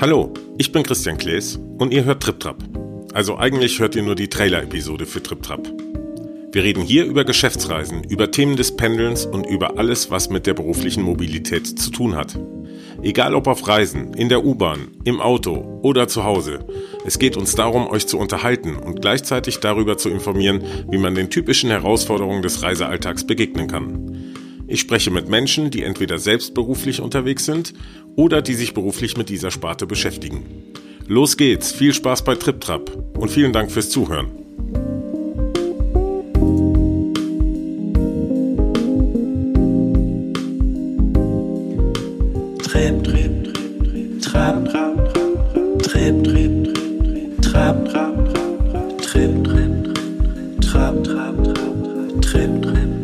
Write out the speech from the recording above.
Hallo, ich bin Christian Klees und ihr hört TripTrap. Also eigentlich hört ihr nur die Trailer-Episode für TripTrap. Wir reden hier über Geschäftsreisen, über Themen des Pendelns und über alles, was mit der beruflichen Mobilität zu tun hat. Egal ob auf Reisen, in der U-Bahn, im Auto oder zu Hause. Es geht uns darum, euch zu unterhalten und gleichzeitig darüber zu informieren, wie man den typischen Herausforderungen des Reisealltags begegnen kann. Ich spreche mit Menschen, die entweder selbst beruflich unterwegs sind oder die sich beruflich mit dieser Sparte beschäftigen. Los geht's, viel Spaß bei TripTrap und vielen Dank fürs Zuhören. Trip, trip, trip, trip, trap, trap, trip, trip, trip, trap, trap, trip, trip, trap, trap, trip, trip.